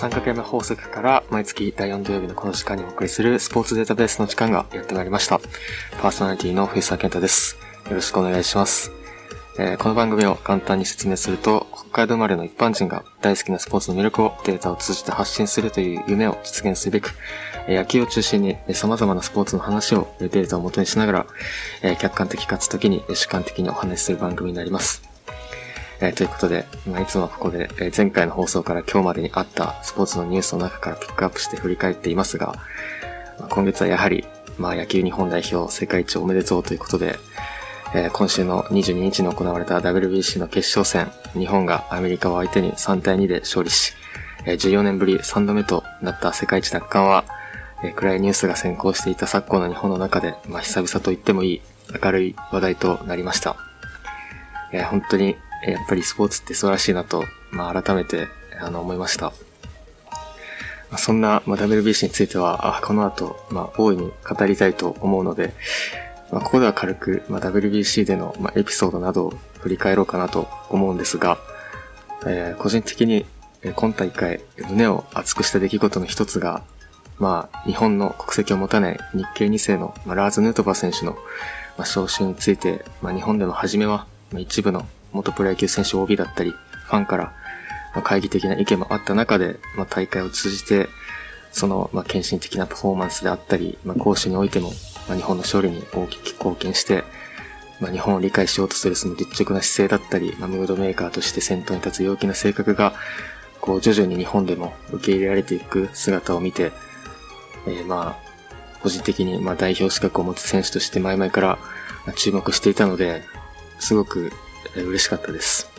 三角山法則から毎月第4土曜日のこの時間にお送りするスポーツデータベースの時間がやってまいりました。パーソナリティの藤沢健太です。よろしくお願いします。えーこの番組を簡単に説明すると、北海道生まれの一般人が大好きなスポーツの魅力をデータを通じて発信するという夢を実現すべく、野球を中心に様々なスポーツの話をデータを元にしながら、客観的かつ時に主観的にお話しする番組になります。えーということで、まあ、いつもここで、えー前回の放送から今日までにあったスポーツのニュースの中からピックアップして振り返っていますが、まあ今月はやはり、まあ、野球日本代表世界一おめでとうということで、えー今週の22日に行われた WBC の決勝戦、日本がアメリカを相手に3対2で勝利し、えー14年ぶり3度目となった世界一奪還は、えー暗いニュースが先行していた昨今の日本の中で、まあ、久々と言ってもいい明るい話題となりました。えー本当に、やっぱりスポーツって素晴らしいなと、まあ、改めて、あの、思いました。そんな、まあ、WBC については、あこの後、まあ、大いに語りたいと思うので、まあ、ここでは軽く、まあ、WBC での、まあ、エピソードなどを振り返ろうかなと思うんですが、えー個人的に、え今大会、胸を熱くした出来事の一つが、まあ、日本の国籍を持たない日系2世の、まあ、ラーズ・ヌートバー選手の、まあ、招集について、まあ、日本での初めは、まあ、一部の元プロ野球選手 OB だったり、ファンから、まあ、懐疑的な意見もあった中で、まあ、大会を通じて、その、まあ、献身的なパフォーマンスであったり、まあ、攻守においても、まあ、日本の勝利に大きく貢献して、まあ、日本を理解しようとするその実直な姿勢だったり、まあ、ムードメーカーとして先頭に立つ陽気な性格が、こう、徐々に日本でも受け入れられていく姿を見て、えーまあ、個人的に、まあ、代表資格を持つ選手として前々から注目していたので、すごく嬉しかったです。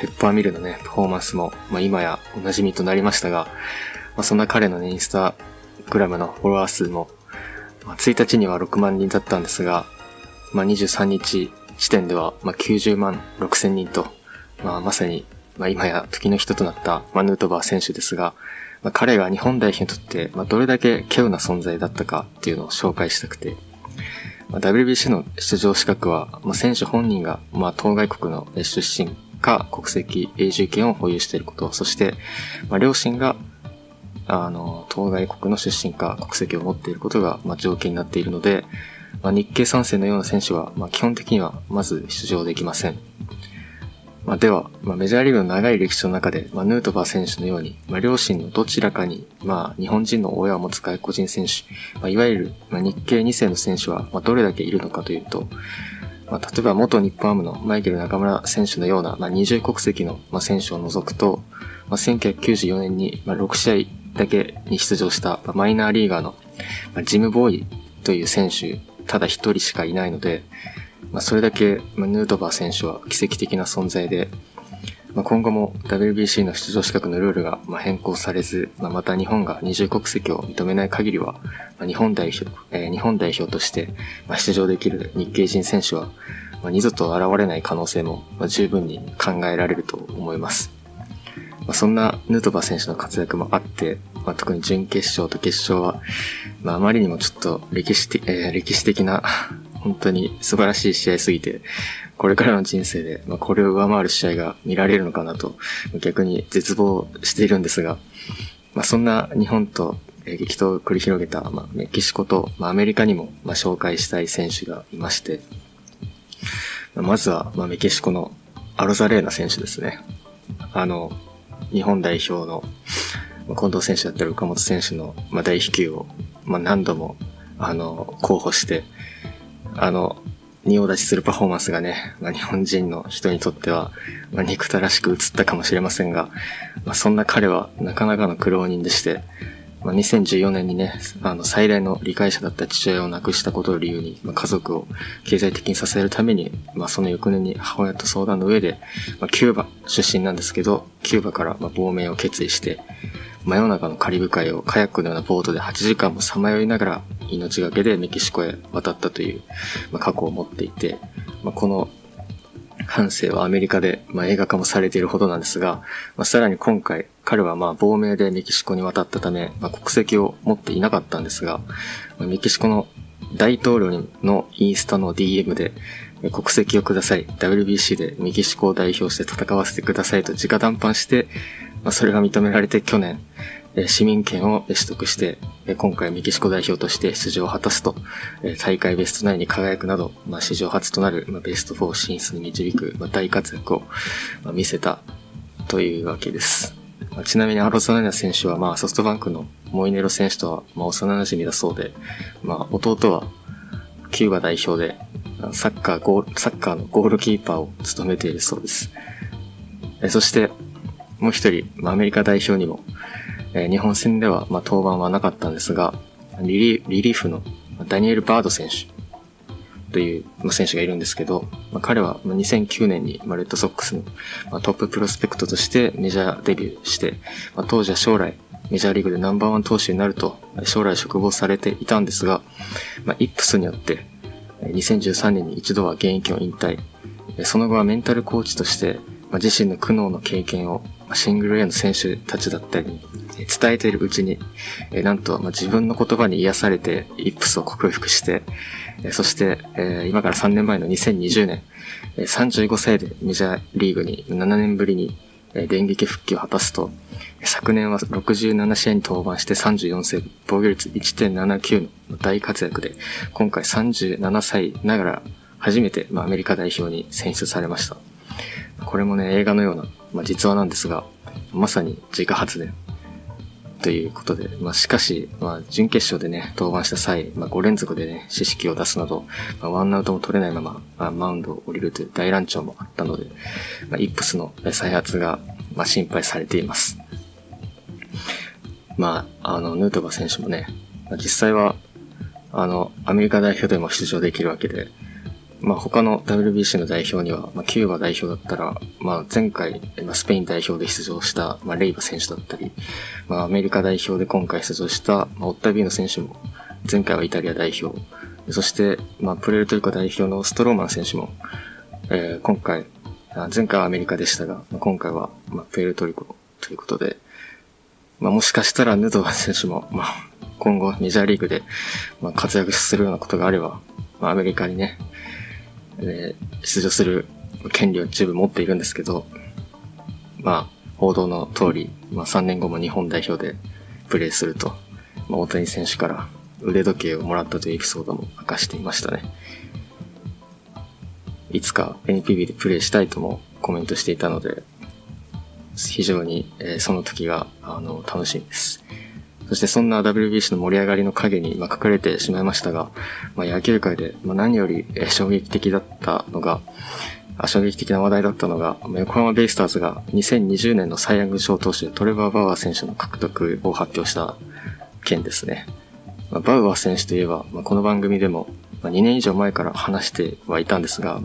ペッパーミルのね、パフォーマンスも、まあ、今やお馴染みとなりましたが、まあ、そんな彼のね、インスタグラムのフォロワー数も、まあ、1日には6万人だったんですが、まあ、23日時点では、まあ、90万6千人と、まあ、まさに、まあ、今や時の人となった、まあ、ヌートバー選手ですが、まあ、彼が日本代表にとって、まあ、どれだけ稀有な存在だったかっていうのを紹介したくて、まあ、WBC の出場資格は、まあ、選手本人が、まあ、当該国の出身か国籍永住権を保有していること、そして、まあ、両親が、あの、当該国の出身か国籍を持っていることが、まあ、条件になっているので、まあ、日系3世のような選手は、まあ、基本的にはまず出場できません。まあ、では、まあ、メジャーリーグの長い歴史の中で、まあ、ヌートバー選手のように、まあ、両親のどちらかに、まあ、日本人の親を持つ外国人選手、まあ、いわゆる、まあ、日系2世の選手は、まあ、どれだけいるのかというと、まあ、例えば元日本ハムのマイケル中村選手のような、まあ、二重国籍の、まあ、選手を除くと、まあ、1994年に、まあ、6試合だけに出場した、まあ、マイナーリーガーの、まあ、ジム・ボーイという選手、ただ一人しかいないので、まあ、それだけ、ま、ヌートバー選手は奇跡的な存在で、まあ、今後も WBC の出場資格のルールがま変更されず、まあ、また日本が二重国籍を認めない限りは、まあ、日本代表、えー日本代表としてま出場できる日系人選手は、まあ、二度と現れない可能性もま十分に考えられると思います。まあ、そんなヌートバー選手の活躍もあって、まあ、特に準決勝と決勝は、まあ、あまりにもちょっと歴史的、えー歴史的な、本当に素晴らしい試合すぎて、これからの人生で、まあ、これを上回る試合が見られるのかなと、逆に絶望しているんですが、まあ、そんな日本と激闘を繰り広げた、まあ、メキシコと、まあ、アメリカにも、まあ、紹介したい選手がいまして、まずは、まあ、メキシコのアロザレーナ選手ですね。あの、日本代表の、近藤選手だったり岡本選手の、まあ、大飛球を、まあ、何度も、あの、候補して、あの、仁王立ちするパフォーマンスがね、まあ、日本人の人にとっては、まあ、憎たらしく映ったかもしれませんが、まあ、そんな彼はなかなかの苦労人でして、まあ、2014年にね、あの、最大の理解者だった父親を亡くしたことを理由に、まあ、家族を経済的に支えるために、まあ、その翌年に母親と相談の上で、まあ、キューバ出身なんですけど、キューバからま亡命を決意して、真夜中のカリブ海をカヤックのようなボートで8時間もさまよいながら命がけでメキシコへ渡ったという、まあ、過去を持っていて、まあ、この半生はアメリカで、まあ、映画化もされているほどなんですが、まあ、さらに今回、彼はまあ亡命でメキシコに渡ったため、まあ、国籍を持っていなかったんですが、まあメキシコの大統領のインスタの DM で、国籍をください。WBC でメキシコを代表して戦わせてくださいと直談判して、まあ、それが認められて去年、市民権を取得して、今回メキシコ代表として出場を果たすと、大会ベスト9に輝くなど、まあ、史上初となるベスト4進出に導く大活躍を見せたというわけです。まちなみにアロザナナ選手は、まあ、ソフトバンクのモイネロ選手とは、まあ、幼馴染だそうで、まあ、弟は、キューバ代表で、サッカーゴール、サッカーのゴールキーパーを務めているそうです。そして、もう一人、まあ、アメリカ代表にも、えー、日本戦では、まあ、登板はなかったんですが、リリリリーフのダニエル・バード選手という、まあ、選手がいるんですけど、まあ、彼は2009年に、まあ、レッドソックスの、まあ、トッププロスペクトとしてメジャーデビューして、まあ、当時は将来メジャーリーグでナンバーワン投手になると将来嘱望されていたんですが、まあ、イップスによって2013年に一度は現役を引退。その後はメンタルコーチとしてまあ、自身の苦悩の経験を、シングル A の選手たちだったり伝えているうちに、えー、なんと、まあ、自分の言葉に癒されて、イップスを克服して、えー、そして、えー、今から3年前の2020年、えー、35歳でメジャーリーグに7年ぶりに、えー、電撃復帰を果たすと、昨年は67試合に登板して34セーブ、防御率1.79の大活躍で、今回37歳ながら初めて、まあ、アメリカ代表に選出されました。これもね、映画のような、まあ、実話なんですが、まさに自家発電ということで、まあ、しかし、まあ、準決勝でね、登板した際、まあ、5連続でね、四式を出すなど、まあ、ワンアウトも取れないまま、まあ、マウンドを降りるという大乱調もあったので、まあ、イップスの再発が、まあ、心配されています。まあ、あの、ヌートバー選手もね、まあ、実際は、あの、アメリカ代表でも出場できるわけで、まあ、他の WBC の代表には、まあ、キューバ代表だったら、まあ、前回、まあ、スペイン代表で出場した、まあ、レイバ選手だったり、まあ、アメリカ代表で今回出場した、まあ、オッタビーノ選手も、前回はイタリア代表、そして、まあ、プレルトリコ代表のストローマン選手も、えー、今回、前回はアメリカでしたが、今回は、まあ、プエルトリコということで、まあ、もしかしたらヌドバ選手も、まあ、今後メジャーリーグで、まあ、活躍するようなことがあれば、まあ、アメリカにね、えー、出場する権利を十分持っているんですけど、まあ、報道の通り、まあ3年後も日本代表でプレーすると、まあ大谷選手から腕時計をもらったというエピソードも明かしていましたね。いつか NPB でプレイしたいともコメントしていたので、非常に、えー、その時が、あの、楽しみです。そしてそんな WBC の盛り上がりの陰に、まあ、書かれてしまいましたが、まあ、野球界で、何より、衝撃的だったのが、衝撃的な話題だったのが、横浜ベイスターズが2020年のサイヤング賞投手トレバー・バウアー選手の獲得を発表した件ですね。バウアー選手といえば、この番組でも、2年以上前から話してはいたんですが、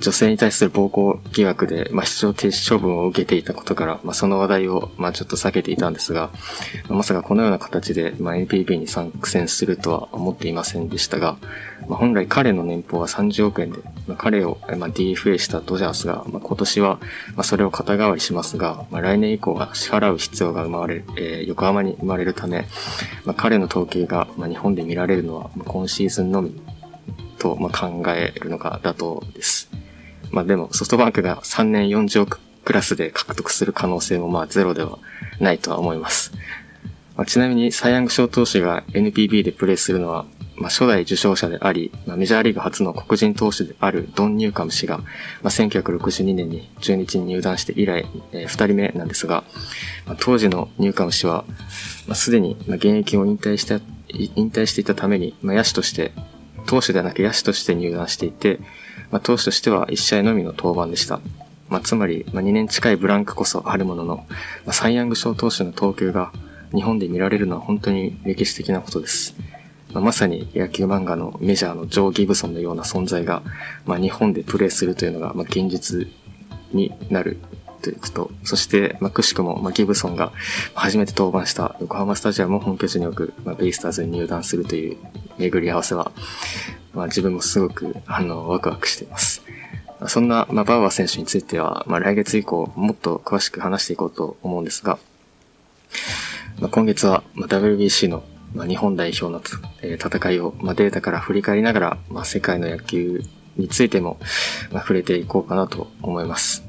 女性に対する暴行疑惑で、まあ、出場停止処分を受けていたことから、まあ、その話題を、まあ、ちょっと避けていたんですが、まさかこのような形で、まあ、NPB に参戦するとは思っていませんでしたが、まあ、本来彼の年俸は30億円で、まあ、彼を、まあ、DFA したドジャースが、まあ、今年は、まあ、それを肩代わりしますが、まあ、来年以降は支払う必要が生まれる、えー、横浜に生まれるため、まあ、彼の統計が、まあ、日本で見られるのは、まあ、今シーズンのみと、まあ、考えるのが妥当です。まあでもソフトバンクが3年40億クラスで獲得する可能性もまあゼロではないとは思います。まあ、ちなみにサイヤング賞投手が NPB でプレーするのは、まあ、初代受賞者であり、まあ、メジャーリーグ初の黒人投手であるドン・ニューカム氏が、まあ、1962年に中日に入団して以来、えー、2人目なんですが、まあ、当時のニューカム氏は、まあ、すでに現役を引退した、引退していたために、まあ、野手として、投手ではなく野手として入団していて、まあ、投手としては1試合のみの登板でした。まあ、つまり、まあ、2年近いブランクこそあるものの、まあ、サイヤング賞投手の投球が日本で見られるのは本当に歴史的なことです。まあ、まさに野球漫画のメジャーのジョー・ギブソンのような存在が、まあ、日本でプレーするというのが、まあ、現実になるということ。そして、まあ、くしくも、まあ、ギブソンが初めて登板した横浜スタジアムを本拠地に置く、まあ、ベイスターズに入団するという巡り合わせは、まあ、自分もすごく、あの、ワクワクしています。そんな、まあ、バウアー選手については、まあ、来月以降、もっと詳しく話していこうと思うんですが、まあ、今月は、まあ、WBC の、まあ、日本代表の、えー、戦いを、まあ、データから振り返りながら、まあ、世界の野球についても、まあ、触れていこうかなと思います。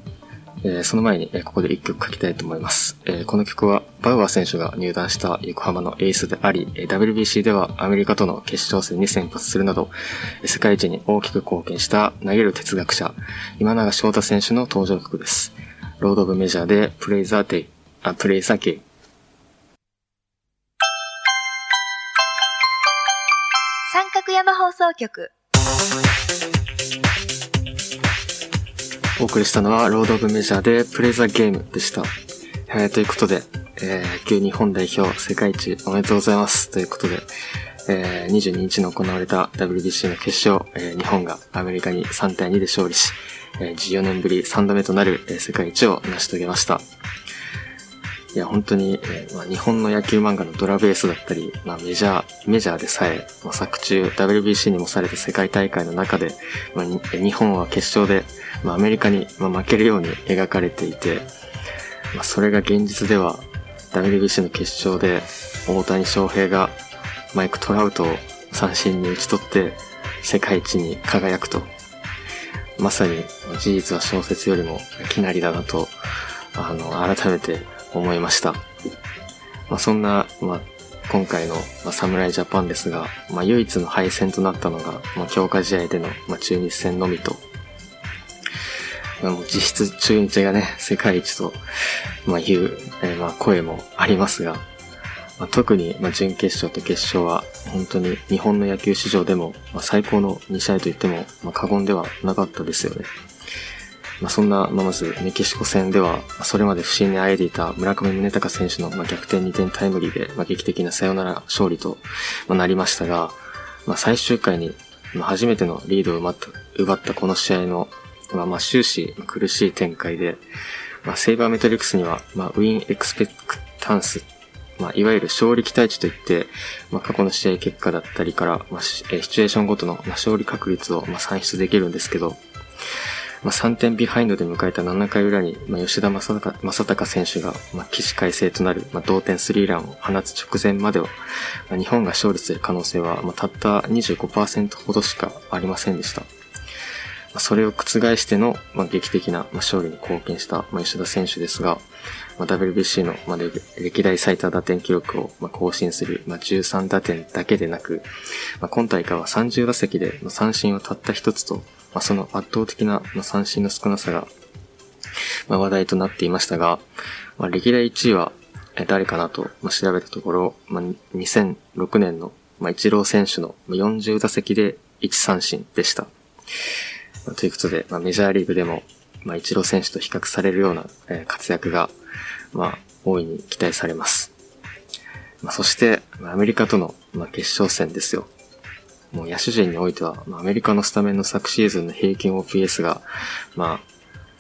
えー、その前に、えー、ここで一曲書きたいと思います。えー、この曲は、バウアー選手が入団した横浜のエースであり、え WBC ではアメリカとの決勝戦に先発するなど、世界一に大きく貢献した投げる哲学者、今永翔太選手の登場曲です。ロード・オブ・メジャーで、プレイザーテイ、あ、プレイザーケイ。三角山放送局。お送りしたのは、ロード・オブ・メジャーで、プレイザーゲームでした。えー、ということで、えー、旧日本代表世界一おめでとうございます。ということで、えー、22日に行われた WBC の決勝、えー、日本がアメリカに3対2で勝利し、えー、14年ぶり3度目となる、え、世界一を成し遂げました。いや、本当に、えまあ、日本の野球漫画のドラベースだったり、まあ、メジャー、メジャーでさえ、まあ、作中 WBC にもされた世界大会の中で、まあ、日本は決勝で、まあ、アメリカに、まあ、負けるように描かれていて、まあ、それが現実では WBC の決勝で大谷翔平がマイク・トラウトを三振に打ち取って世界一に輝くと。まさに事実は小説よりもきなりだなと、あの、改めて思いました。まあ、そんな、まあ、今回の、ま、侍ジャパンですが、まあ、唯一の敗戦となったのが、まあ、強化試合での、まあ、中日戦のみと。まあ、もう実質中日がね、世界一と、まあ、いう、えー、まあ、声もありますが、まあ、特に、まあ、準決勝と決勝は、本当に日本の野球史上でも、まあ、最高の2試合と言っても、まあ、過言ではなかったですよね。まあ、そんな、ま、まずメキシコ戦では、それまで不振にあえいでいた村上宗隆選手の、ま、逆転2点タイムリーで、ま、劇的なサヨナラ勝利と、ま、なりましたが、まあ、最終回に、ま、初めてのリードを奪ったこの試合の、まあ、ま終始苦しい展開で、まあ、セイバーメトリックスには、まあ、ウィンエクスペクタンス、まあ、いわゆる勝利期待値といって、まあ、過去の試合結果だったりから、まあ、シチュエーションごとの、勝利確率を、ま、算出できるんですけど、まあ、3点ビハインドで迎えた7回裏に、まあ、吉田正尚正尚選手が、まあ、起死回生となる、まあ、同点スリーランを放つ直前までは、まあ、日本が勝利する可能性は、まあ、たった25%ほどしかありませんでした。それを覆しての、まあ、劇的な、まあ、勝利に貢献した、まあ、吉田選手ですが、まあ、WBC の、まあ、歴代最多打点記録を、まあ、更新する、まあ、13打点だけでなく、まあ、今大会は30打席で、まあ、三振をたった一つと、まあ、その圧倒的なまあ三振の少なさが、まあ、話題となっていましたが、まあ、歴代1位は誰かなと、まあ、調べたところ、まあ、2006年の、まあ、イチロー選手の40打席で1三振でした。まあ、ということで、まあ、メジャーリーグでも、まあ、イチロー選手と比較されるような、えー、活躍が、まあ、大いに期待されます。まあ、そして、アメリカとの、まあ、決勝戦ですよ。もう野手陣においては、まあ、アメリカのスタメンの昨シーズンの平均 OPS が、まあ、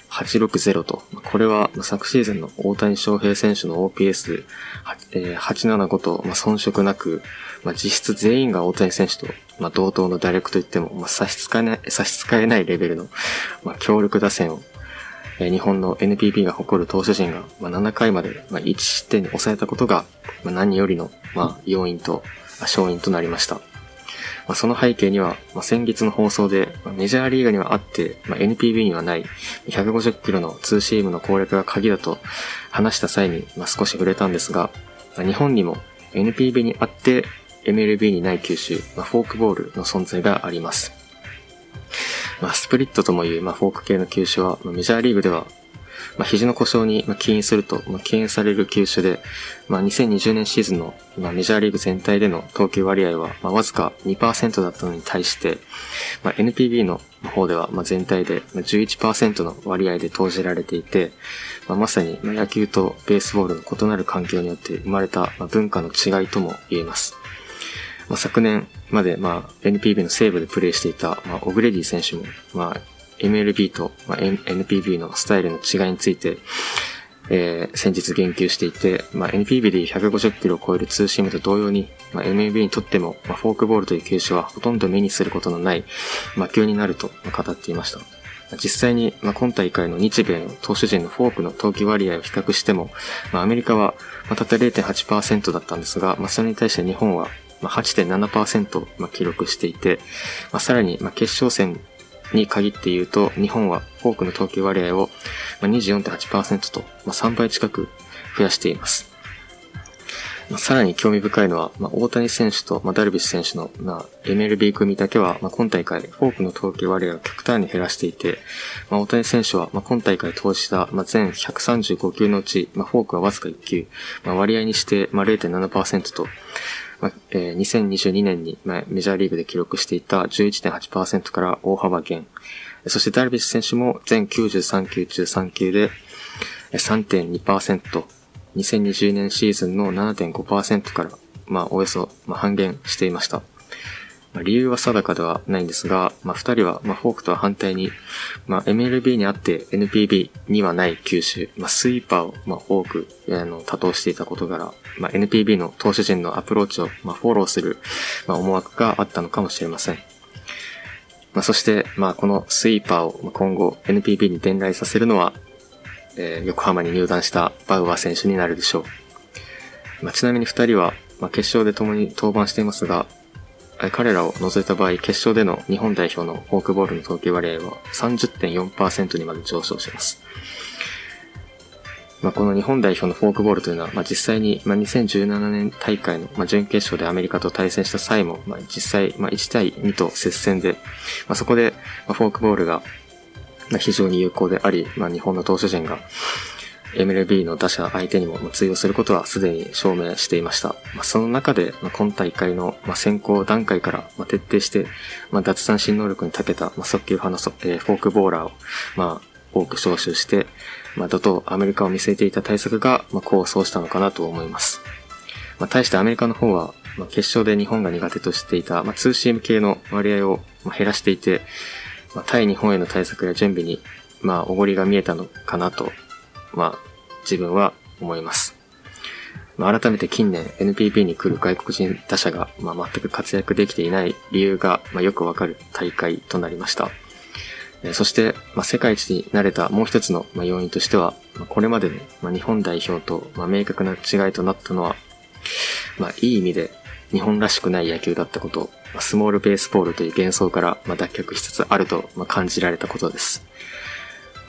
860と、これは昨シーズンの大谷翔平選手の OPS875 と、まあ、遜色なく、まあ、実質全員が大谷選手と、まあ、同等の打力といっても、まあ、差し支えない、差し支えないレベルの、まあ、強力打線を、え、日本の NPB が誇る投手陣が、まあ、7回まで、まあ、1失点に抑えたことが、まあ、何よりの、まあ、要因と、勝因となりました。まあ、その背景には、まあ、先月の放送で、まあ、メジャーリーガーにはあって、まあ、NPB にはない150キロのツーシームの攻略が鍵だと話した際に、まあ、少し触れたんですが、まあ、日本にも NPB にあって MLB にない球種、まあ、フォークボールの存在があります。まあ、スプリットともいう、まあ、フォーク系の球種は、まあ、メジャーリーグではまあ、肘の故障に起因すると、まあ、敬遠される球種で、まあ、2020年シーズンの、まあ、メジャーリーグ全体での投球割合は、まあ、わずか2%だったのに対して、まあ、NPB の方では、まあ、全体で11%の割合で投じられていて、まあ、まさに野球とベースボールの異なる環境によって生まれた文化の違いとも言えます。まあ、昨年まで、まあ、NPB の西部でプレーしていた、まあ、オグレディ選手も、まあ、MLB と、まあ、NPB のスタイルの違いについて、えー、先日言及していて、まあ、NPB で150キロを超えるツーシームと同様に、まあ、MLB にとっても、まあ、フォークボールという球種はほとんど目にすることのない魔球になると語っていました。実際に、まあ、今大会の日米の投手陣のフォークの投球割合を比較しても、まあ、アメリカは、まあ、たった0.8%だったんですが、まあ、それに対して日本は、まあ、8.7%、まあ、記録していて、まあ、さらに、まあ、決勝戦に限って言うと、日本はフォークの投球割合を24.8%と、3倍近く増やしています。さらに興味深いのは、まあ、大谷選手と、まあ、ダルビッシュ選手の、まあ、MLB 組だけは、まあ、今大会、フォークの投球割合を極端に減らしていて、まあ、大谷選手は、まあ、今大会投じた、まあ、全135球のうち、まあ、フォークはわずか1球、まあ、割合にして、まあ、0.7%と、まあえー、2022年に、メジャーリーグで記録していた11.8%から大幅減。そしてダルビッシュ選手も全93球中3球で3.2%、2020年シーズンの7.5%から、まあ、およそ、半減していました。まあ、理由は定かではないんですが、まあ、二人は、まあ、フォークとは反対に、まあ、MLB にあって NPB にはない球種、まあ、スイーパーを、まあ、多く、あの、多投していたことから、まあ、NPB の投手陣のアプローチを、まあ、フォローする、まあ、思惑があったのかもしれません。まあ、そして、まあ、このスイーパーを今後 NPB に伝来させるのは、えー、横浜に入団したバウアー選手になるでしょう。まあ、ちなみに二人は、まあ、決勝で共に登板していますが、彼らを除いた場合、決勝での日本代表のフォークボールの投球割合は30.4%にまで上昇します。まあ、この日本代表のフォークボールというのは、まあ、実際に、まあ、2017年大会の、まあ、準決勝でアメリカと対戦した際も、まあ、実際、まあ、1対2と接戦で、まあ、そこで、まあ、フォークボールが、非常に有効であり、まあ、日本の投手陣が、MLB の打者相手にも通用することはすでに証明していました。まあ、その中で、まあ、今大会の、まあ、先行段階から、まあ、徹底して、まあ、脱三振能力に長けた、まあ、速球派のそ、えー、フォークボーラーを、まあ、多く招集して、まあ、怒涛アメリカを見据えていた対策が、まあ、功を奏したのかなと思います。まあ、対してアメリカの方は、まあ、決勝で日本が苦手としていた、まあ、ツーシーム系の割合を、まあ、減らしていて、まあ、対日本への対策や準備に、まあ、おごりが見えたのかなと、まあ、自分は思います。まあ、改めて近年 NPB に来る外国人打者が、まあ、全く活躍できていない理由が、まあ、よくわかる大会となりました。えそして、まあ、世界一になれたもう一つの、まあ、要因としては、まあ、これまでの、まあ、日本代表と、まあ、明確な違いとなったのは、まあ、いい意味で日本らしくない野球だったこと、まあ、スモールベースボールという幻想から、まあ、脱却しつつあると、まあ、感じられたことです。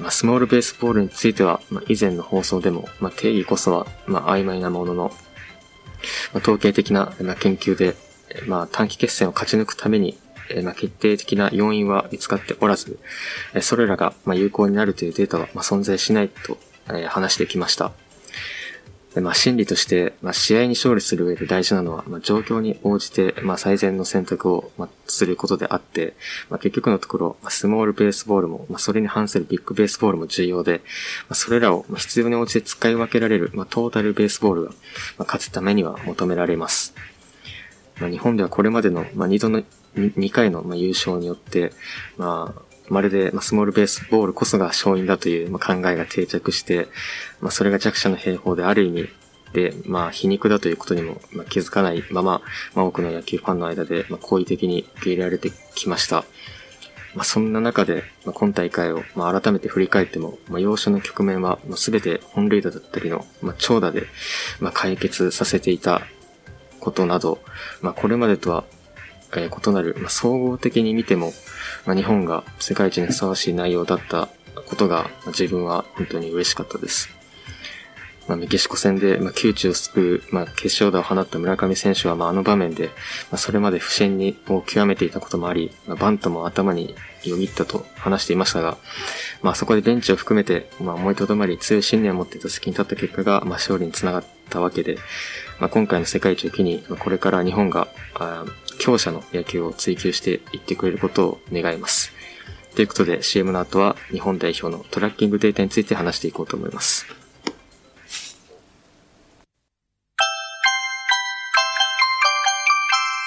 まあ、スモールベースボールについては、まあ、以前の放送でも、まあ、定義こそは、まあ、曖昧なものの、まあ、統計的な、まあ、研究で、まあ、短期決戦を勝ち抜くために、えまあ、決定的な要因は見つかっておらず、えそれらが、ま有効になるというデータは、ま存在しないと、え話してきました。でまあ、心理として、まあ、試合に勝利する上で大事なのは、まあ、状況に応じて、まあ、最善の選択を、まあ、することであって、まあ、結局のところ、まあ、スモールベースボールも、まあ、それに反するビッグベースボールも重要で、まあ、それらを、まあ、必要に応じて使い分けられる、まあ、トータルベースボールが、まあ、勝つためには求められます。まあ、日本ではこれまでの、まあ、2度の、2回の、まあ、優勝によって、まあ、まるで、まあ、スモールベースボールこそが勝因だという、まあ、考えが定着して、まあ、それが弱者の兵法である意味で、まあ、皮肉だということにも、まあ、気づかないまま、まあ、多くの野球ファンの間で、まあ、好意的に受け入れられてきました。まあ、そんな中で、まあ、今大会を、まあ、改めて振り返っても、まあ、要所の局面は、まあ、全て本塁打だったりの、まあ、長打で、まあ、解決させていたことなど、まあ、これまでとは、えー、異なる、まあ、総合的に見ても、まあ、日本が世界一にふさわしい内容だったことが、まあ、自分は本当に嬉しかったです。まあ、メキシコ戦で、まあ、窮地を救う、まあ、決勝打を放った村上選手は、まあ、あの場面で、まあ、それまで不審にを極めていたこともあり、まあ、バントも頭によぎったと話していましたが、まあ、そこでベンチを含めて、まあ、思いとどまり強い信念を持って打席に立った結果が、まあ、勝利につながったわけで、まあ、今回の世界一を機に、まあ、これから日本が、あ強者の野球を追求していってくれることを願います。ということで CM の後は日本代表のトラッキングデータについて話していこうと思います。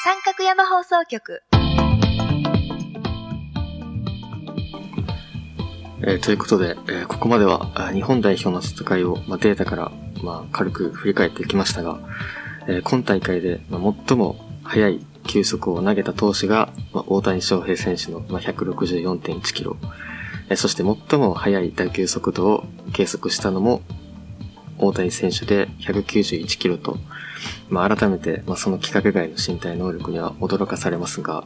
三角山放送局えー、ということで、えー、ここまでは日本代表の戦いを、まあ、データから、まあ、軽く振り返ってきましたが、えー、今大会で、まあ、最も速い球速を投げた投手が、まあ、大谷翔平選手の、まあ、164.1キロ、そして最も速い打球速度を計測したのも大谷選手で191キロと、まあ、改めて、まあ、その規格外の身体能力には驚かされますが、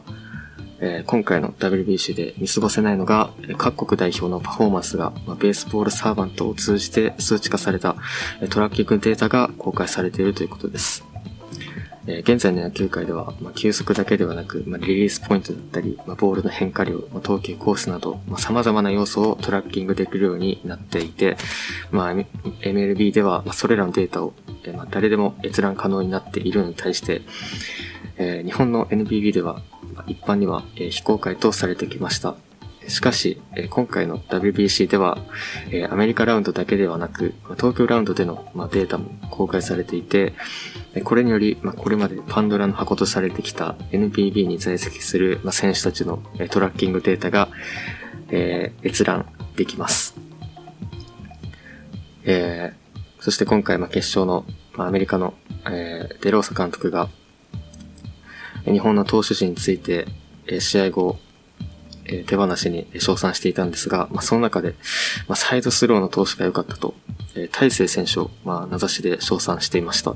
えー、今回の WBC で見過ごせないのが、各国代表のパフォーマンスが、まあ、ベースボールサーバントを通じて数値化されたトラッキングデータが公開されているということです。え現在の野球界では、まあ、球速だけではなく、まあ、リリースポイントだったり、まあ、ボールの変化量、ま、投球コースなど、まあ、様々な要素をトラッキングできるようになっていて、ま、MLB では、ま、それらのデータを、え、ま、誰でも閲覧可能になっているのに対して、え、日本の NBB では、一般には、え、非公開とされてきました。しかし、今回の WBC では、アメリカラウンドだけではなく、東京ラウンドでの、データも公開されていて、これにより、まあこれまでパンドラの箱とされてきた NPB に在籍する、まあ選手たちのトラッキングデータが、えー、閲覧できます。えー、そして今回、まあ決勝の、まあアメリカの、えー、デローサ監督が、日本の投手陣について、え試合後、え手放しに称賛していたんですが、まあ、その中で、まあ、サイドスローの投手が良かったと、え大勢選手を、まあ、名指しで称賛していました。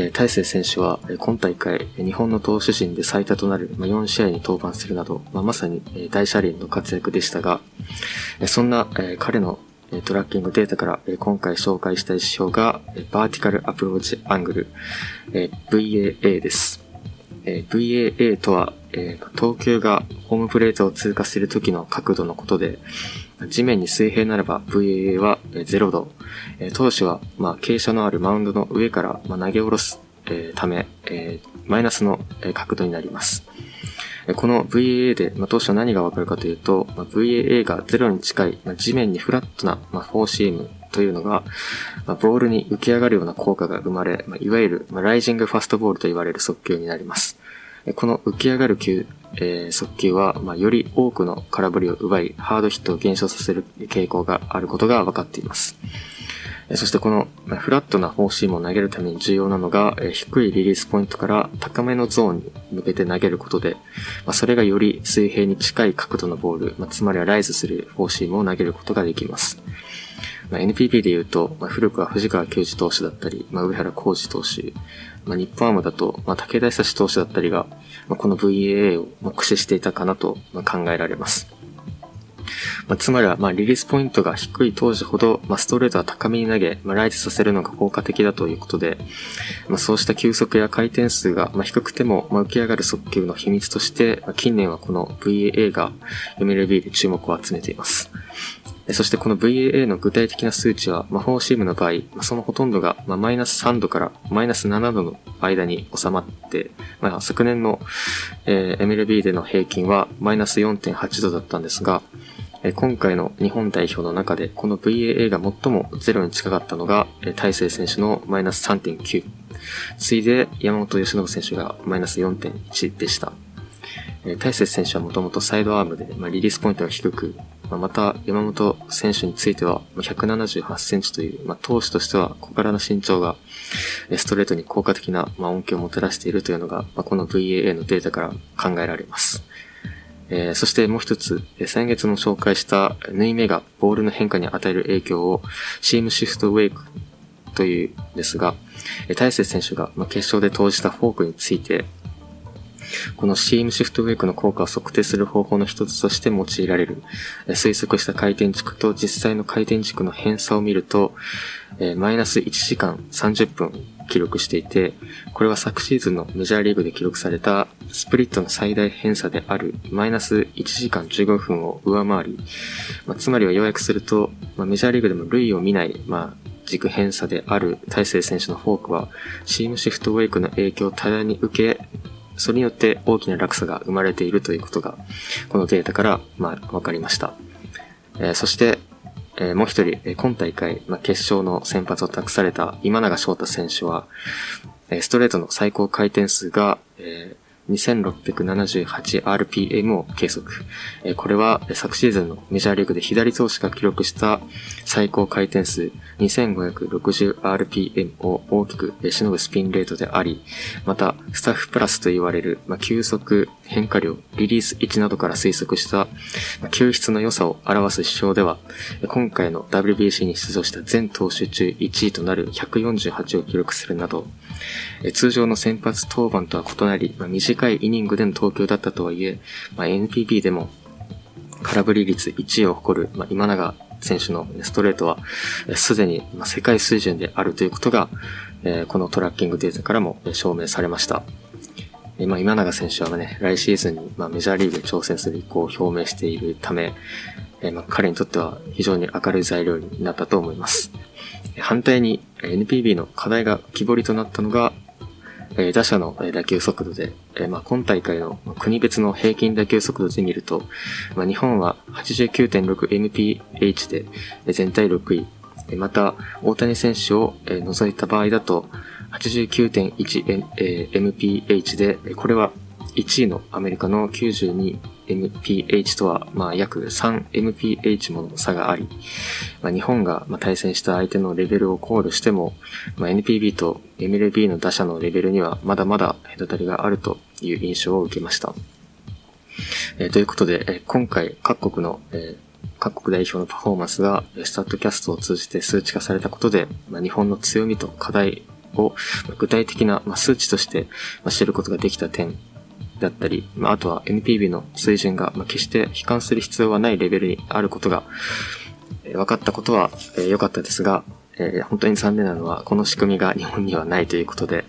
え大勢選手は、今大会、日本の投手陣で最多となる、ま4試合に登板するなど、まあ、まさに、大車輪の活躍でしたが、そんな、彼のトラッキングデータから今回紹介したい指標が、バーティカルアプローチアングル、VAA です。VAA とは、投球がホームプレートを通過する時の角度のことで、地面に水平ならば VAA は0度、えー、投手は、まあ、傾斜のあるマウンドの上から、まあ、投げ下ろす、え、ため、え、マイナスの角度になります。この VAA で、まあ、当初何がわかるかというと、まあ、VAA が0に近い、まあ、地面にフラットな、まあ、フォーシームというのが、まあ、ボールに浮き上がるような効果が生まれ、まあ、いわゆる、まあ、ライジングファストボールと言われる速球になります。この浮き上がる球、えー、速球は、まあ、より多くの空振りを奪い、ハードヒットを減少させる傾向があることが分かっています。そしてこのフラットなフォーシームを投げるために重要なのが、低いリリースポイントから高めのゾーンに向けて投げることで、それがより水平に近い角度のボール、つまりはライズするフォーシームを投げることができます。まあ、NPB で言うと、まあ、古くは藤川球児投手だったり、まあ、上原浩二投手、まあ、日本アムだと、まあ、武田久志投手だったりが、まあ、この VAA を駆使していたかなと考えられます。まあ、つまりは、まあ、リリースポイントが低い当時ほど、まあ、ストレートは高めに投げ、まあ、ライズさせるのが効果的だということで、まあ、そうした球速や回転数が、まあ、低くても、まあ、浮き上がる速球の秘密として、まあ、近年はこの VAA が MLB で注目を集めています。そしてこの VAA の具体的な数値は、まあ、フォーシームの場合、そのほとんどが、ま、マイナス3度からマイナス7度の間に収まって、まあ、昨年の、え、MLB での平均はマイナス4.8度だったんですが、え、今回の日本代表の中で、この VAA が最もゼロに近かったのが、え、大勢選手のマイナス3.9。次いで山本由伸選手がマイナス4.1でした。大勢選手はもともとサイドアームで、まあ、リリースポイントが低く、ままた、山本選手については、178センチという、まあ、投手としては小柄な身長が、ストレートに効果的な、まあ、恩恵をもたらしているというのが、まあ、この VAA のデータから考えられます。えー、そしてもう一つえ、先月も紹介した縫い目がボールの変化に与える影響をシームシフトウェイクというですが、え大勢選手がまあ決勝で投じたフォークについて、このシームシフトウェイクの効果を測定する方法の一つとして用いられる、推測した回転軸と実際の回転軸の偏差を見ると、マイナス1時間30分記録していて、これは昨シーズンのメジャーリーグで記録されたスプリットの最大偏差であるマイナス1時間15分を上回り、まあ、つまりは要約すると、まあ、メジャーリーグでも類を見ない、まあ、軸偏差である大勢選手のフォークは、シームシフトウェイクの影響を多大に受け、それによって大きな落差が生まれているということが、このデータから、まあ、わかりました。えー、そして、えー、もう一人、今大会、まあ、決勝の先発を託された今永翔太選手は、えストレートの最高回転数が、えー 2678rpm を計測。これは昨シーズンのメジャーリーグで左投手が記録した最高回転数 2560rpm を大きくしのぐスピンレートであり、またスタッフプラスと言われる、急速、変化量、リリース位置などから推測した、ま救出の良さを表す指標では、今回の WBC に出場した全投手中1位となる148を記録するなど、通常の先発登板とは異なり、ま短短いイニングでの投球だったとはいえ、まあ、NPB でも空振り率1位を誇る、まあ、今永選手のストレートは、すでに世界水準であるということが、えこのトラッキングデータからも証明されました。ま、今永選手はね、来シーズンに、ま、メジャーリーグに挑戦する意向を表明しているため、えま、彼にとっては非常に明るい材料になったと思います。反対に NPB の課題が木彫りとなったのが、え打者の打球速度で、えまあ、今大会の国別の平均打球速度で見ると、まあ、日本は 89.6mph で全体6位。また、大谷選手を除いた場合だと、89.1mph で、これは1位のアメリカの92 MPH とは、まあ、約 3mph もの差があり、まあ、日本が対戦した相手のレベルを考慮しても、まあ、NPB と MLB の打者のレベルにはまだまだ隔たりがあるという印象を受けました。えー、ということで、えー、今回各国の、えー各国代表のパフォーマンスがスタッドキャストを通じて数値化されたことで、まあ、日本の強みと課題を具体的な数値として知ることができた点だったり、まああとは NPB の水準がまあ決して悲観する必要はないレベルにあることが分かったことは良かったですが、本当に残念なのはこの仕組みが日本にはないということで、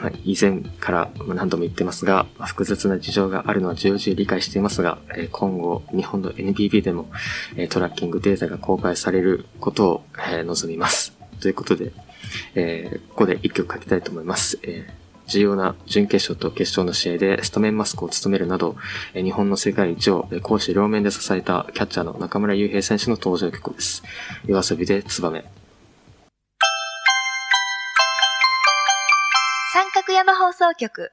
まあ以前から何度も言ってますが、複雑な事情があるのは重々理解していますが、今後日本の NPB でもトラッキングデータが公開されることを望みます。ということで、えー、ここで一曲書きたいと思います。えー重要な準決勝と決勝の試合でスタメンマスクを務めるなど、日本の世界一を攻守両面で支えたキャッチャーの中村悠平選手の登場曲です。夜遊びでツバメ。三角山放送局。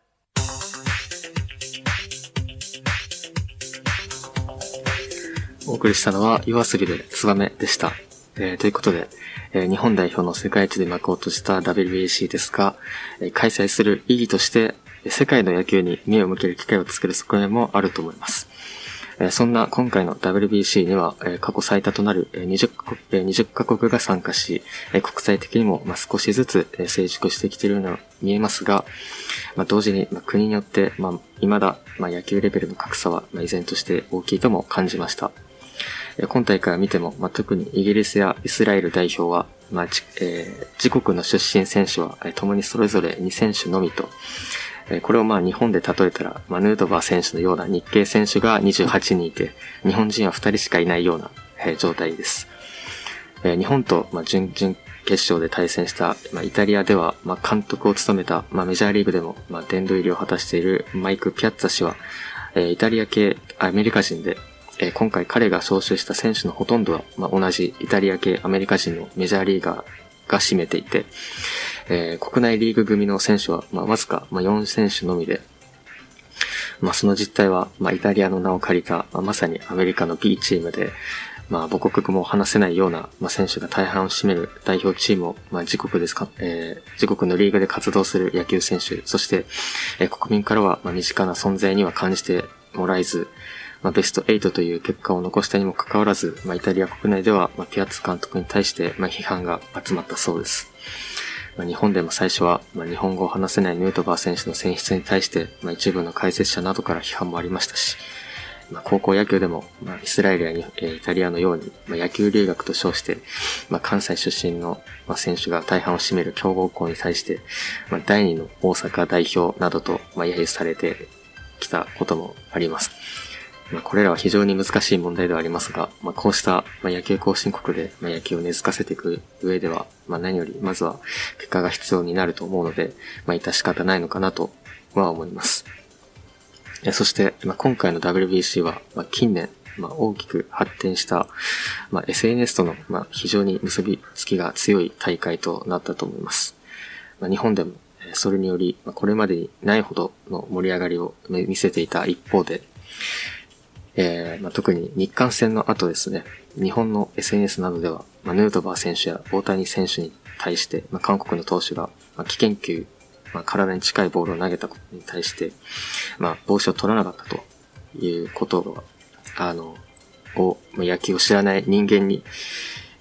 お送りしたのは夜遊びでツバメでした。えー、ということで、えー、日本代表の世界一で幕を閉じた WBC ですが、えー、開催する意義として、世界の野球に目を向ける機会を作る側面もあると思います。えそんな今回の WBC には、え過去最多となる20カ国 ,20 カ国が参加し、え国際的にも、ま少しずつ、え成熟してきているように見えますが、ま同時に、ま国によって、ま未だ、ま野球レベルの格差は、ま依然として大きいとも感じました。今大会を見ても、まあ、特にイギリスやイスラエル代表は、まあえー、自国の出身選手は、えー、共にそれぞれ2選手のみと、えー、これをまあ日本で例えたら、まあ、ヌートバー選手のような日系選手が28人いて、日本人は2人しかいないような、えー、状態です。えー、日本と、まあ、準々決勝で対戦した、まあ、イタリアでは、まあ、監督を務めた、まあ、メジャーリーグでも、まあ、殿堂入りを果たしているマイク・ピアッツァ氏は、えー、イタリア系アメリカ人で、えー、今回彼が招集した選手のほとんどは、まあ、同じイタリア系アメリカ人のメジャーリーガーが占めていて、えー、国内リーグ組の選手は、まあ、わずか、まあ、4選手のみで、まあ、その実態は、まあ、イタリアの名を借りた、まあ、まさにアメリカの B チームで、まあ、母国語も話せないような、まあ、選手が大半を占める代表チームを、まあ、自国ですか、えー、自国のリーグで活動する野球選手、そして、えー、国民からは、まあ、身近な存在には感じてもらえず、まあ、ベスト8という結果を残したにもかかわらず、まあ、イタリア国内では、まあ、ピアツ監督に対して、まあ、批判が集まったそうです。まあ、日本でも最初は、まあ、日本語を話せないヌートバー選手の選出に対して、まあ、一部の解説者などから批判もありましたし、まあ、高校野球でも、まあ、イスラエルやイタリアのように、まあ、野球留学と称して、まあ、関西出身の、まあ、選手が大半を占める強豪校に対して、まあ、第二の大阪代表などと、まあ、揶揄されてきたこともあります。まあ、これらは非常に難しい問題ではありますが、まあ、こうした、まあ、野球後進国で、まあ、野球を根付かせていく上では、まあ、何よりまずは結果が必要になると思うので、まあ、致し方ないのかなとは思います。そして、まあ、今回の WBC は、まあ、近年、まあ、大きく発展した、まあ、SNS との、まあ、非常に結びつきが強い大会となったと思います。まあ、日本でも、それにより、これまでにないほどの盛り上がりを見せていた一方で、えー、まあ、特に日韓戦の後ですね、日本の SNS などでは、まあ、ヌートバー選手や大谷選手に対して、まあ、韓国の投手が、まあ、危険球、まあ、体に近いボールを投げたことに対して、まあ、帽子を取らなかったということが、あの、を、まあ、野球を知らない人間に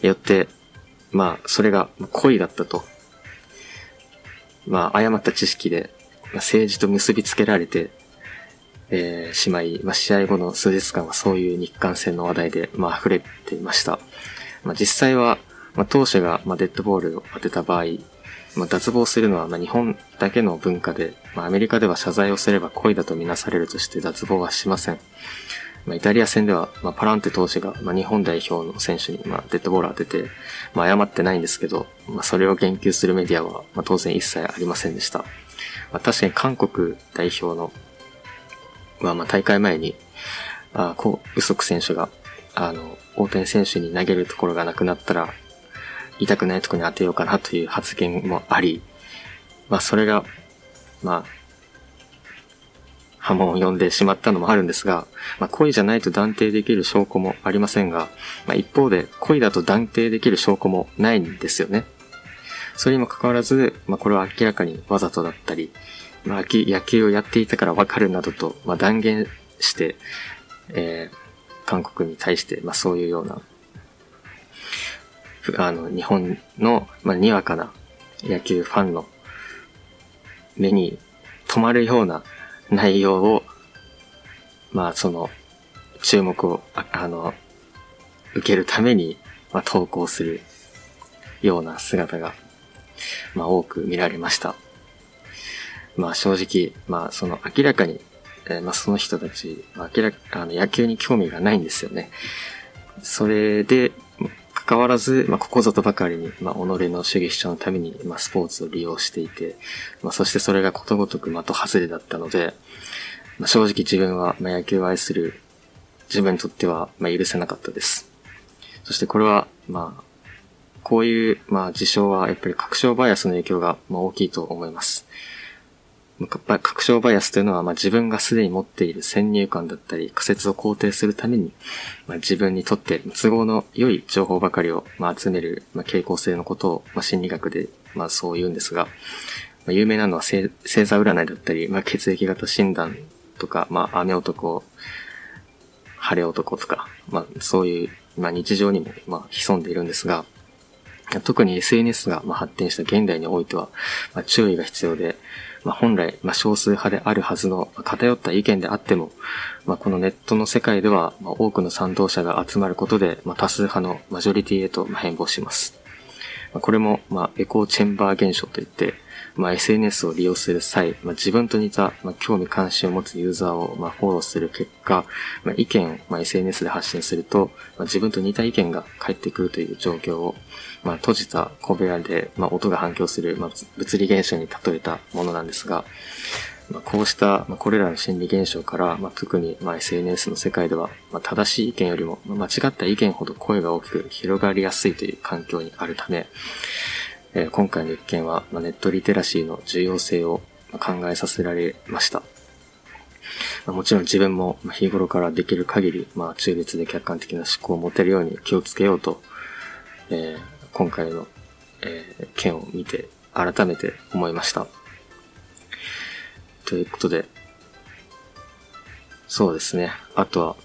よって、まあ、それが恋だったと。まあ、誤った知識で、まあ、政治と結びつけられて、えー、しまい、まあ、試合後の数日間はそういう日韓戦の話題で、まあ、溢れていました。まあ、実際は、まあ、当社が、まあ、デッドボールを当てた場合、まあ、脱帽するのは、まあ、日本だけの文化で、まあ、アメリカでは謝罪をすれば恋だとみなされるとして脱帽はしません。まあ、イタリア戦では、まあ、パランテ投手が、まあ、日本代表の選手に、まあ、デッドボール当てて、まあ、謝ってないんですけど、まあ、それを言及するメディアは、まあ、当然一切ありませんでした。まあ、確かに韓国代表の、は、まあ、大会前に、あこう、ウソク選手が、あの、大谷選手に投げるところがなくなったら、痛くないところに当てようかなという発言もあり、まあ、それが、まあ、波紋を呼んでしまったのもあるんですが、まあ、恋じゃないと断定できる証拠もありませんが、まあ、一方で恋だと断定できる証拠もないんですよね。それにもかかわらず、まあ、これは明らかにわざとだったり、まあ、野球をやっていたからわかるなどと、まあ、断言して、えー、韓国に対して、まあ、そういうような、あの、日本の、まあ、にわかな野球ファンの目に止まるような内容を、まあその、注目を、ああの、受けるために、まあ、投稿するような姿が、まあ多く見られました。まあ正直、まあその明らかに、えー、まあその人たち、まあ明らか、あの野球に興味がないんですよね。それで、関わらず、まあ、ここぞとばかりに、まあ、己の主義主張のために、まあ、スポーツを利用していて、まあ、そしてそれがことごとく的外れだったので、まあ、正直自分は、まあ、野球を愛する自分にとっては、まあ、許せなかったです。そしてこれは、まあ、こういう、まあ、事象は、やっぱり確証バイアスの影響が、まあ、大きいと思います。確証バイアスというのは、まあ、自分がすでに持っている先入観だったり仮説を肯定するために、まあ、自分にとって都合の良い情報ばかりを、まあ、集める、まあ、傾向性のことを、まあ、心理学で、まあ、そう言うんですが、まあ、有名なのは星座占いだったり、まあ、血液型診断とか、まあ、雨男、晴れ男とか、まあ、そういう、まあ、日常にも、まあ、潜んでいるんですが、特に SNS が発展した現代においては、まあ、注意が必要で、まあ、本来、まあ、少数派であるはずの偏った意見であっても、まあ、このネットの世界では、まあ、多くの賛同者が集まることで、まあ、多数派のマジョリティへと変貌します。まあ、これも、まあ、エコーチェンバー現象といって、まあ、SNS を利用する際、まあ、自分と似た、まあ、興味関心を持つユーザーを、まあ、フォローする結果、まあ、意見を、まあ、SNS で発信すると、まあ、自分と似た意見が返ってくるという状況を、まあ、閉じた小部屋で、まあ、音が反響する、まあ、物理現象に例えたものなんですが、まあ、こうした、まあ、これらの心理現象から、まあ、特に、まあ、SNS の世界では、まあ、正しい意見よりも、まあ、間違った意見ほど声が大きく広がりやすいという環境にあるため、え、今回の一件は、まあ、ネットリテラシーの重要性を考えさせられました。ま、もちろん自分も日頃からできる限り、まあ、中立で客観的な思考を持てるように気をつけようと、えー今回の、えー、件を見て改めて思いました。ということで、そうですね。あとは、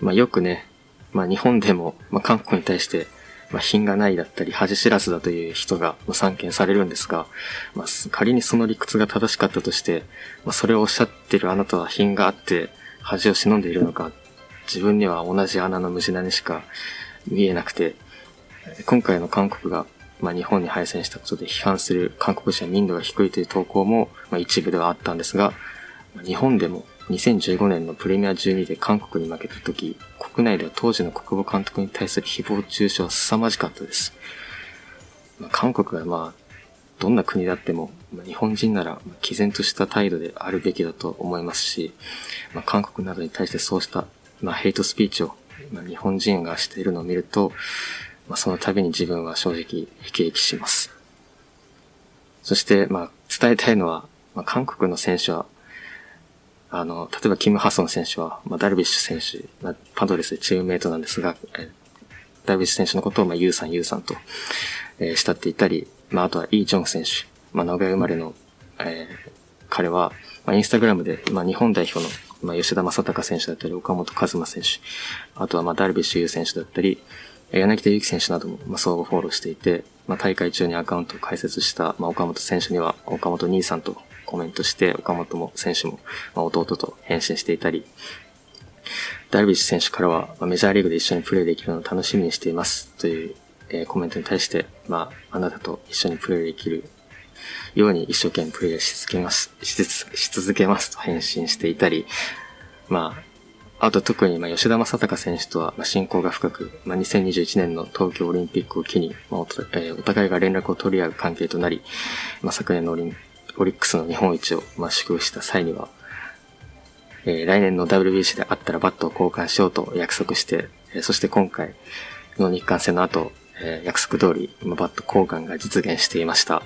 まあよくね、まあ日本でも、まあ韓国に対して、まあ品がないだったり恥知らずだという人が散見されるんですが、まあ仮にその理屈が正しかったとして、まあそれをおっしゃってるあなたは品があって恥を忍んでいるのか、自分には同じ穴の無地なにしか見えなくて、今回の韓国が、まあ、日本に敗戦したことで批判する韓国人は民度が低いという投稿も、まあ、一部ではあったんですが、日本でも2015年のプレミア12で韓国に負けた時、国内では当時の国母監督に対する誹謗中傷は凄まじかったです。まあ、韓国がまあ、どんな国だっても、ま、日本人なら毅然とした態度であるべきだと思いますし、まあ、韓国などに対してそうした、まあ、ヘイトスピーチをまあ、日本人がしているのを見ると、まあ、その度に自分は正直、辟易します。そして、まあ、伝えたいのは、まあ、韓国の選手は、あの、例えばキム・ハソン選手は、まあ、ダルビッシュ選手、まあ、パドレスでチームメイトなんですが、えダルビッシュ選手のことを、まあ、ユウさん、ユウさんと、えー、慕っていたり、まあ、あとはイ・ジョンフ選手、まあ、名古屋生まれの、えー、彼は、まあ、インスタグラムで、まあ、日本代表のまあ、吉田正尚選手だったり、岡本和真選手、あとはまあ、ダルビッシュ有選手だったり、柳田祐希選手なども、まあ、相互フォローしていて、まあ、大会中にアカウントを開設した、まあ、岡本選手には、岡本兄さんとコメントして、岡本も選手も、まあ、弟と返信していたり、ダルビッシュ選手からは、ま、メジャーリーグで一緒にプレーできるのを楽しみにしていますという、え、コメントに対して、まあ、あなたと一緒にプレーできるように一生懸命プレーし続けます、しし続けますと返信していたり、まあ、あと特に、まあ、吉田正尚選手とは、まあ、親交が深く、まあ、2021年の東京オリンピックを機に、まあおえー、お互いが連絡を取り合う関係となり、まあ、昨年のオリンオリックスの日本一を、まあ、祝福した際には、えー、来年の WBC であったらバットを交換しようと約束して、えー、そして今回の日韓戦の後、えー、約束通りま、バット交換が実現していました。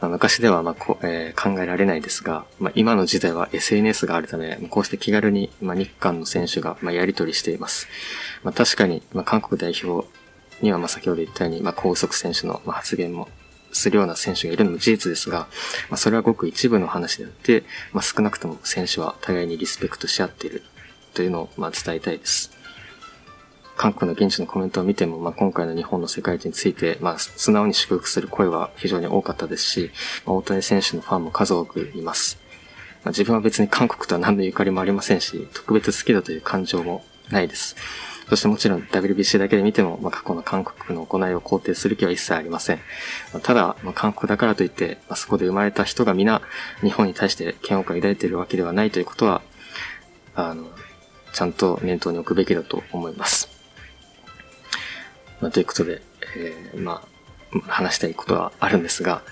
まあ、昔ではまあこ、えー、考えられないですが、まあ、今の時代は SNS があるため、こうして気軽に、まあ、日韓の選手が、まあ、やり取りしています。まあ、確かに、まあ、韓国代表には、まあ、先ほど言ったように、まあ、高速選手の、ま、発言もするような選手がいるのも事実ですが、まあ、それはごく一部の話であって、まあ、少なくとも選手は互いにリスペクトし合っているというのを、まあ、伝えたいです。韓国の現地のコメントを見ても、まあ、今回の日本の世界一について、まあ、素直に祝福する声は非常に多かったですし、まあ、大谷選手のファンも数多くいます。まあ、自分は別に韓国とは何のゆかりもありませんし、特別好きだという感情もないです。そしてもちろん WBC だけで見ても、まあ、過去の韓国の行いを肯定する気は一切ありません。ただ、まあ、韓国だからといって、まあ、そこで生まれた人が皆日本に対して嫌悪感を抱いているわけではないということは、あの、ちゃんと念頭に置くべきだと思います。まあ、ということで、えー、まあ、話したいことはあるんですが、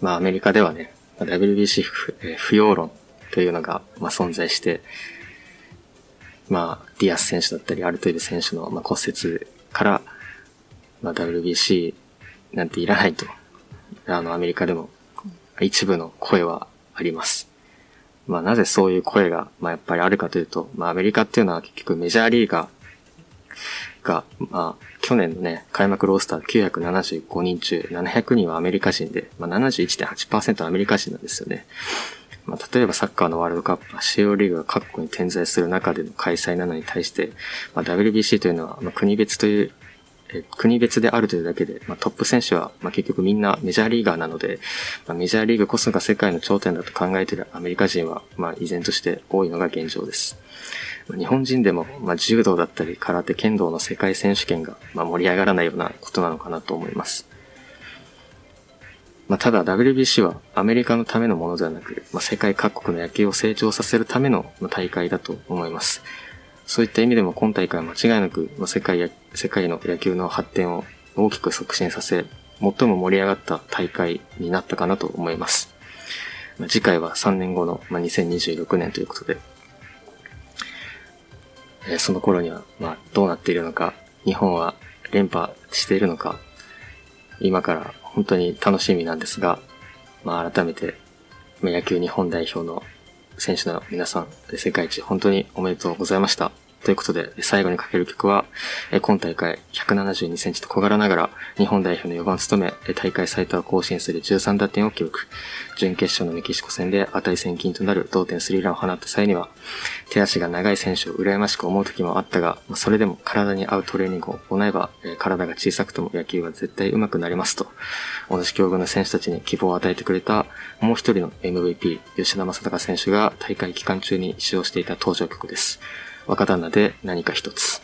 まあ、アメリカではね、WBC 不,、えー、不要論というのが、まあ、存在して、まあ、ディアス選手だったり、アルトイル選手の、まあ、骨折から、まあ、WBC なんていらないと、あの、アメリカでも一部の声はあります。まあ、なぜそういう声が、まあ、やっぱりあるかというと、まあ、アメリカっていうのは結局メジャーリーガーが、まあ、去年のね、開幕ロースター975人中700人はアメリカ人で、まあ、71.8%アメリカ人なんですよね。まあ、例えばサッカーのワールドカップは主要リーグが各国に点在する中での開催なのに対して、まあ、WBC というのは、まあ、国別という、え国別であるというだけで、まあ、トップ選手は、まあ、結局みんなメジャーリーガーなので、まあ、メジャーリーグこそが世界の頂点だと考えているアメリカ人は、まあ、依然として多いのが現状です。まあ、日本人でも、まあ、柔道だったり空手剣道の世界選手権が、まあ、盛り上がらないようなことなのかなと思います。まあ、ただ WBC はアメリカのためのものではなく、まあ、世界各国の野球を成長させるための大会だと思います。そういった意味でも今大会は間違いなく、まあ、世界や、世界の野球の発展を大きく促進させ、最も盛り上がった大会になったかなと思います。まあ、次回は3年後の、まあ、2026年ということで、えー、その頃には、まあ、どうなっているのか、日本は連覇しているのか、今から本当に楽しみなんですが、まあ改めて、野球日本代表の選手の皆さん、世界一本当におめでとうございました。ということで、最後にかける曲は、今大会172センチと小柄ながら、日本代表の4番を務め、大会最多を更新する13打点を記録。準決勝のメキシコ戦で値千金となる同点スリーランを放った際には、手足が長い選手を羨ましく思う時もあったが、それでも体に合うトレーニングを行えば、体が小さくとも野球は絶対上手くなりますと、同じ境遇の選手たちに希望を与えてくれた、もう一人の MVP、吉田正尚選手が大会期間中に使用していた登場曲です。若旦那で何か一つ。